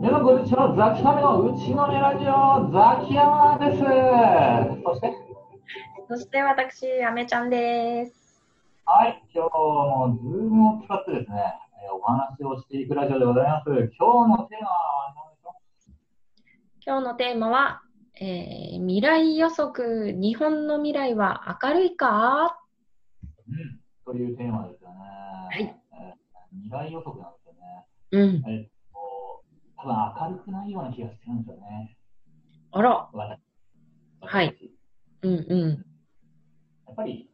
皆さん、こんにちは。ザキヤメのうちのねラジオ、ザキヤマです。そして、そして私、あめちゃんです。はい、今日もズームを使ってですね、えーお話をしていくラジオでございます。今日のテーマは何でしょ今日のテーマは、えー未来予測、日本の未来は明るいか？う、うん、というテーマですよね。いえー未来予測なんですよね。うん。えっと、多分明るくないような気がしてるんですよね。あら、私はい。うんうやっぱり、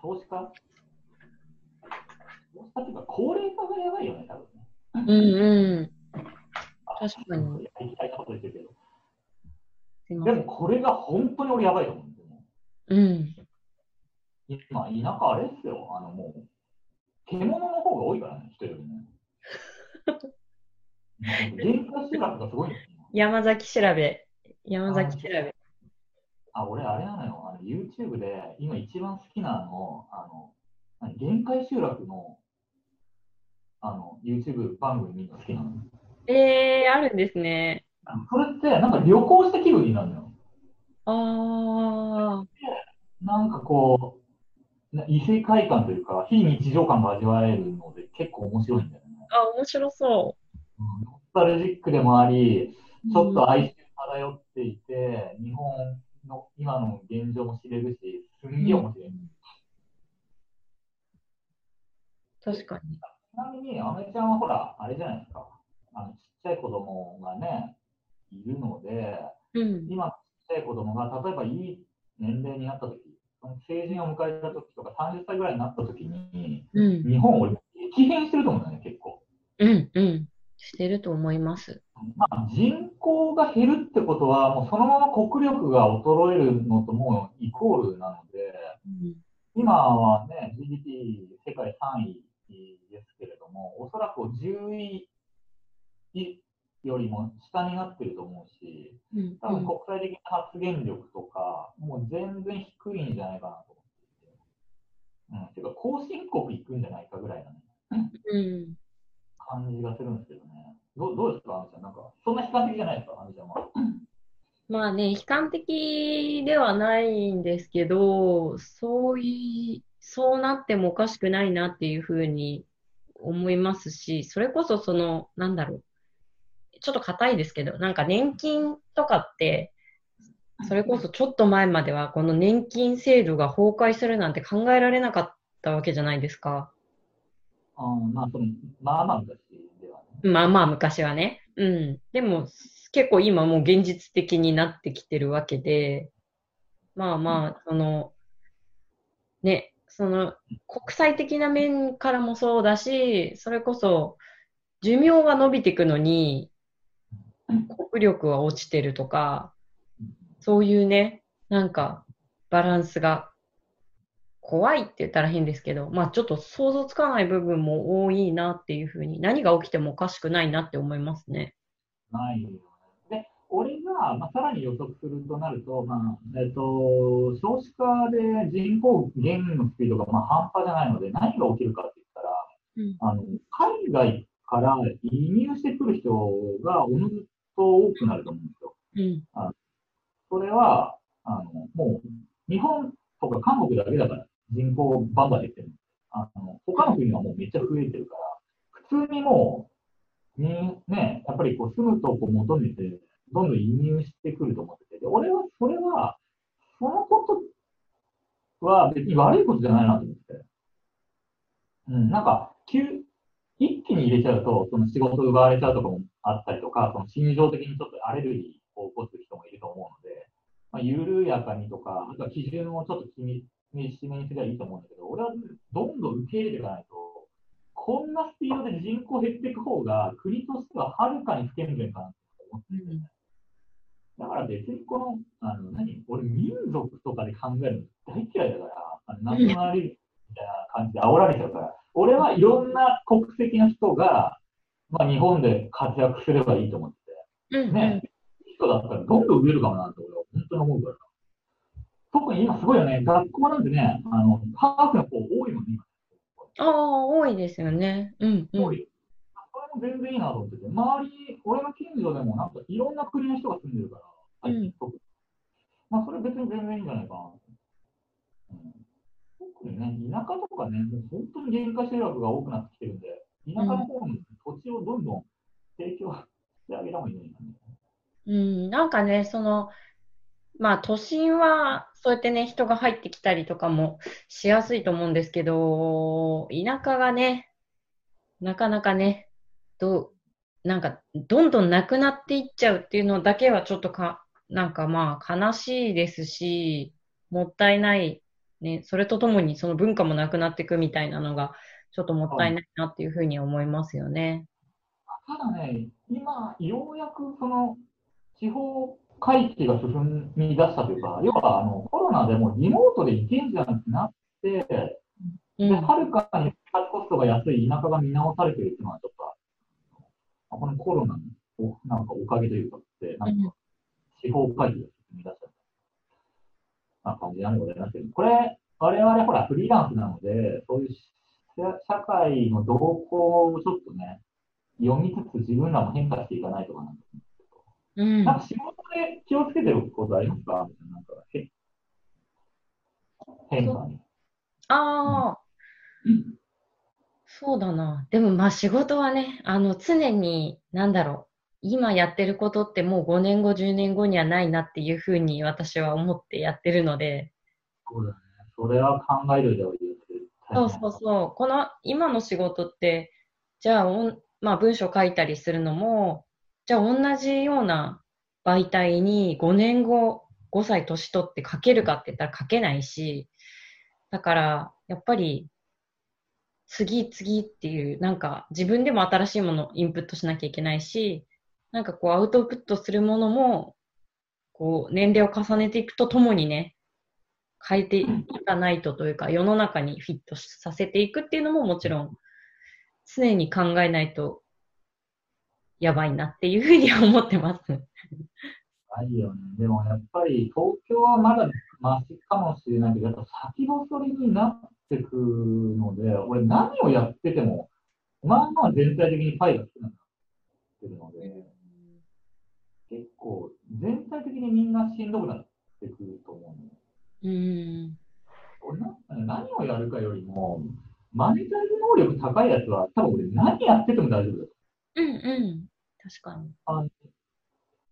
少子化？少子化っていうか、高齢化がやばいよね、多分ね。ん。うんうん。あ確かに。やりたいこと言ってるけど。でもこれが本当に俺やばいと思うんですよね。うん。今、田舎あれっすよ。あのもう、獣の方が多いからね、人よりね。限界集落がすごいんですよ。山崎調べ。山崎調べ。あ、俺あれなのよ。あの YouTube で今一番好きなの、あの、何限界集落の、あの、YouTube 番組見るの好きなの。えー、あるんですね。それって、なんか旅行した気分になるのよ。あなんかこう、な異世界観というか、非日常感が味わえるので結構面白いんだよね。ー。あ、面白そうんノスタルジックでもあり、う。ちょっと哀愁漂っていて、日本の今の現状も知れるし、すんげえ面白い。確かに。ちなみに、アメちゃんはほら、あれじゃないですか。あのちっちゃい子供がね、いるので、うん。今、ちっちゃい子供が、例えばいい年齢になった時その成人を迎えた時とか、30歳ぐらいになった時に、うん。日本、俺、激変してると思うんだよね、結構。うん。うん。してると思います。まあ、人口が減るってことは、もうそのまま国力が衰えるのともうイコールなので、うん。今はね、GDP 世界3位ですけれども、おそらく10位よりも下になってると思うし、うん。多分国際的な発言力とか、もう全然低いんじゃないかなと思っていて。うん、ていうか、後進国行くんじゃないかぐらいな、ね、うん。感じがするんですけどね。どうどうですか、あみちゃん？なんか、そんな悲観的じゃないですか、あみちゃんは。まあね、悲観的ではないんですけど、そうい、そうなってもおかしくないなっていうふうに思いますし、それこそその、なんだろう。ちょっと硬いですけど、なんか年金とかって、それこそちょっと前まではこの年金制度が崩壊するなんて考えられなかったわけじゃないですか。うん、まあ、その、まあまあ昔ではね。まあまあ昔はね。うん。でも結構今もう現実的になってきてるわけで、まあまあ、その、ね、その国際的な面からもそうだし、それこそ寿命が伸びていくのに国力は落ちてるとか、そういうね、なんかバランスが怖いって言ったら変ですけど、まあちょっと想像つかない部分も多いなっていうふうに、何が起きてもおかしくないなって思いますね。ないよね。で、俺が、まあ、さらに予測するとなると、まあ、えっ、と、少子化で人口減のスピードが、まあ、半端じゃないので、何が起きるかって言ったら、あの、海外から移入してくる人がおのずと多くなると思うんですよ。うん。それは、あの、もう、日本とか韓国だけだから、人口バンバン減ってる。あの、他の国はもうめっちゃ増えてるから、普通にもう、に、ね、やっぱりこう、住むとこ求めて、どんどん移入してくると思ってて、で俺は、それは、そのことは別に悪いことじゃないなと思って。うん、なんか、急、一気に入れちゃうと、その仕事奪われちゃうとかもあったりとか、その心情的にちょっとアレルギーを起こす人もいると思うので、まあ、緩やかにとか、あとは基準をちょっと気に、にすればいいと思うんだけど、俺はどんどん受け入れていかないと、こんなスピードで人口減っていく方が、国としてははるかに不健全かなと思ってて、だから別にこの、あの、何俺民族とかで考えるの大嫌いだから、あのナショナリズムみたいな感じで煽られちゃうから、俺はいろんな国籍の人が、まあ日本で活躍すればいいと思ってうん、て、ね、いい人だったらどんどん増えるかもなって俺は本当に思うから。特に今すごいよね、学校なんてね、あの、ハーフの子多いもんね、ああ、多いですよね。うん、うん。今。多い。それも全然いいなと思ってて、周り、俺の近所でもなんかいろんな国の人が住んでるから、最近特にまあ、それ別に全然いいんじゃないかな。うん、特にね、田舎とかね、もう本当に限界集落が多くなってきてるんで、田舎の方に土地をどんどん提供してあげた方がいいんじゃないかな。うん、なんかね、その、まあ都心はそうやってね、人が入ってきたりとかもしやすいと思うんですけど、田舎がね、なかなかね、どう、なんか、どんどんなくなっていっちゃうっていうのだけはちょっとか、なんかまあ悲しいですし、もったいない、ね、それとともにその文化もなくなっていくみたいなのが、ちょっともったいないなっていうふうに思いますよね。ただね、今、ようやくその地方回帰が進み出したというか、要はあのコロナでもリモートで行けんじゃんってなって、で、うん。はるかにコストが安い田舎が見直されてるっていうのは、ちょっと、あこのコロナのおなんかおかげというかって、なんか、地方回帰が進み出したな感じなんでございますけど、これ、我々ほら、フリーランスなので、そういう社社会の動向をちょっとね、読みつつ自分らも変化していかないとかなんですけど、うん。なんか仕事で気をつけてることありますか？なんかへ変化に。ああ、そうだな。でもまあ仕事はね、あの常に、なんだろう、今やってることってもう5年後、10年後にはないなっていうふうに私は思ってやってるので、そうだね。それは考えるでおいて、そうそうそう、この今の仕事って、じゃあおん、まあ文章書いたりするのも、じゃあ同じような媒体に5年後、5歳年取って書けるかって言ったら書けないし、だから、やっぱり、次次っていう、なんか自分でも新しいものをインプットしなきゃいけないし、なんかこうアウトプットするものも、こう年齢を重ねていくとともにね、変えていかないとというか、世の中にフィットさせていくっていうのももちろん、常に考えないとやばいなっていうふうには思ってます。ないよね。でもやっぱり東京はまだマシかもしれないけど、やっぱ先細りになってくので、俺何をやってても、まあまあ全体的にパイが少なくなってるので、結構全体的にみんなしんどくなってくると思うのよ。うん。俺なんかね何をやるかよりも、マネタイズ能力高いやつは、多分俺何やってても大丈夫だよ。うんうん。確かに。あの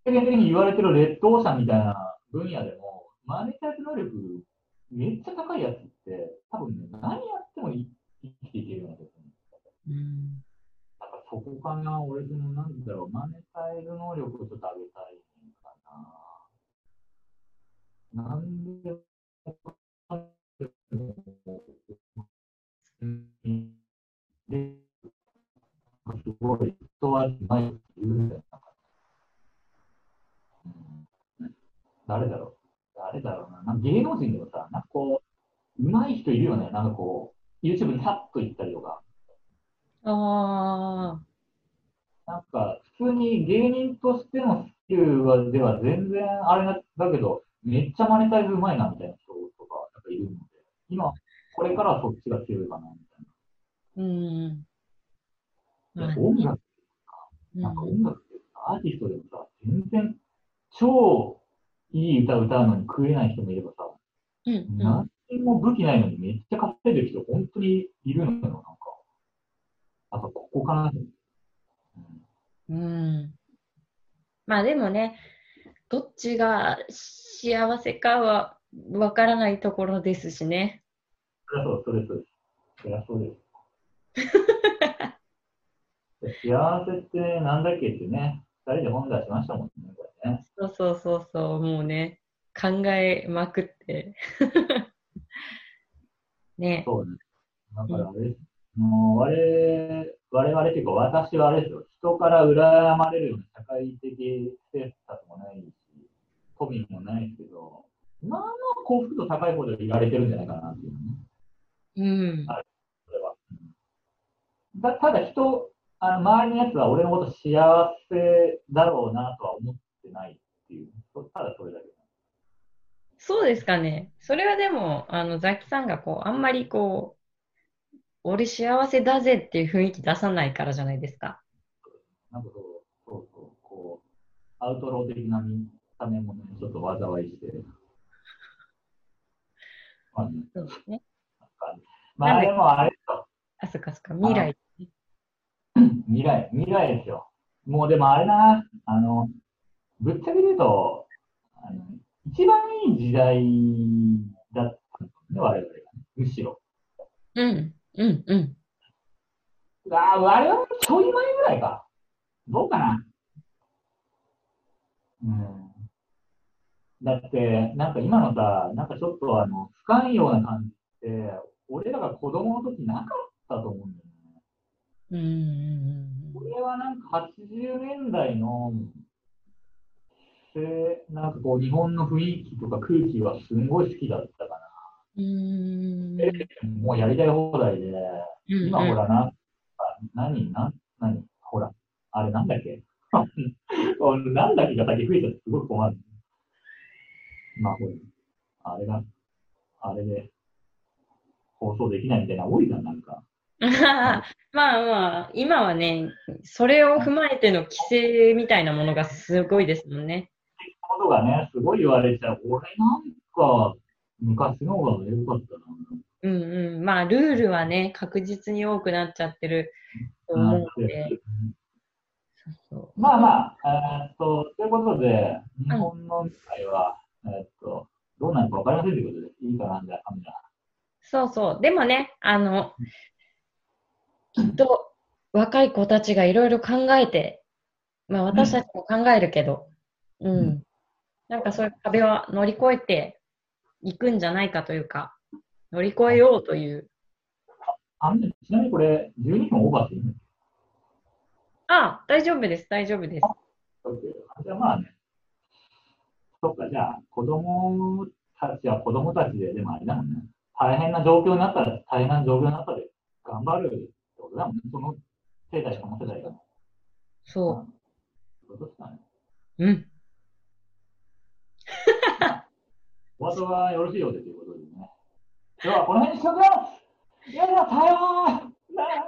世間的に言われてるレッドオーシャンみたいな分野でも、マネタイズ能力めっちゃ高いやつって、多分ね、何やってもい生きていけるような気がする。うん。なんかそこかな、俺その、なんだろう、マネタイズ能力をちょっと上げたいかな。なんでうんで、すごい、人はない言うんだよ誰だろう誰だろうな。なんか芸能人でもさ、なんかこう、上手い人いるよね。なんかこう、YouTube にさっと行ったりとか。ああ。なんか、普通に芸人としてのスキルはでは全然あれなだけど、めっちゃマネタイズうまいなみたいな人とか、なんかいるので、今、これからはそっちが強いかなみたいうん。な。まあね音楽、うんなんか音楽ってアーティストでもさ、全然超いい歌歌うのに食えない人もいればさ、うんうん。何も武器ないのにめっちゃ稼いでる人、本当にいるのよ、なんか。あと、ここかな。うんうん。まあでもね、どっちが幸せかはわからないところですしね。そりゃそう、それそうです。そりゃそうです。幸せってなんだっけってね、二人で本出しましたもんね、これね。そうそうそうそう、もうね、考えまくって。ね。そうね。だからあれ、もう我我々っていうか私はあれですよ、人から羨まれるような社会的スタスもないし、富もないですけど、まあまあ幸福度高いほど言われてるんじゃないかなっていうね。うん。それは。うんだただ人、あの周りのやつは俺のこと幸せだろうなとは思ってないっていう、そただそれだけ。そうですかね。それはでも、あの、ザキさんがこう、あんまりこう、俺幸せだぜっていう雰囲気出さないからじゃないですか。なんかそう、そうそう、こう、アウトロー的な見た目もね、ちょっと災いして。まあね、そうですね。まあでもあれと、あ、そっかそっか、未来。未来、未来ですよ。もうでもあれだな、あの、ぶっちゃけ言うと、あの一番いい時代だったんですね、我々が、ね。むしろ。うん、うん、うん。ああ、我々ちょい前ぐらいか。どうかな。うん。だって、なんか今のさ、なんかちょっとあの、不寛容な感じって、俺らが子供の時なかったと思うん。うん、うん、これはなんか80年代の、せなんかこう日本の雰囲気とか空気はすんごい好きだったかうん。うん。な。もうやりたい放題で、うん今ほらな、あ何、な、何、ほら、あれなんだっけ？なんだっけが先増えちゃってすごい困る。まあほら、あれが、あれで放送できないみたいな多いじゃん、なんか。まあまあ、今はね、それを踏まえての規制みたいなものがすごいですもんね。ことがね、すごい言われちゃう。俺なんか、昔の方が良かったな。うんうん。まあ、ルールはね、確実に多くなっちゃってると思うので。そうそまあまあ、えーっと、ということで、日本の未来は、えーっと、どうなるか分かりませんということで、いいかな、じゃあ、神田。うそうそう。でもね、あの、きっと若い子たちがいろいろ考えて、まあ私たちも考えるけど、うん。うんなんかそういう壁は乗り越えていくんじゃないかというか、乗り越えようという。あんちなみにこれ、12分オーバーしていいの？あ、大丈夫です、大丈夫です。じゃあまあね。そっか、じゃあ、子供たちは子供たちで、でもあれだもんね。大変な状況になったら、大変な状況の中で頑張るだもんね。その世代、その世代が。そそういうことですかね。う。うん。お後がよろしいようでということでね。では、この辺にしておきますいやいや、さようなら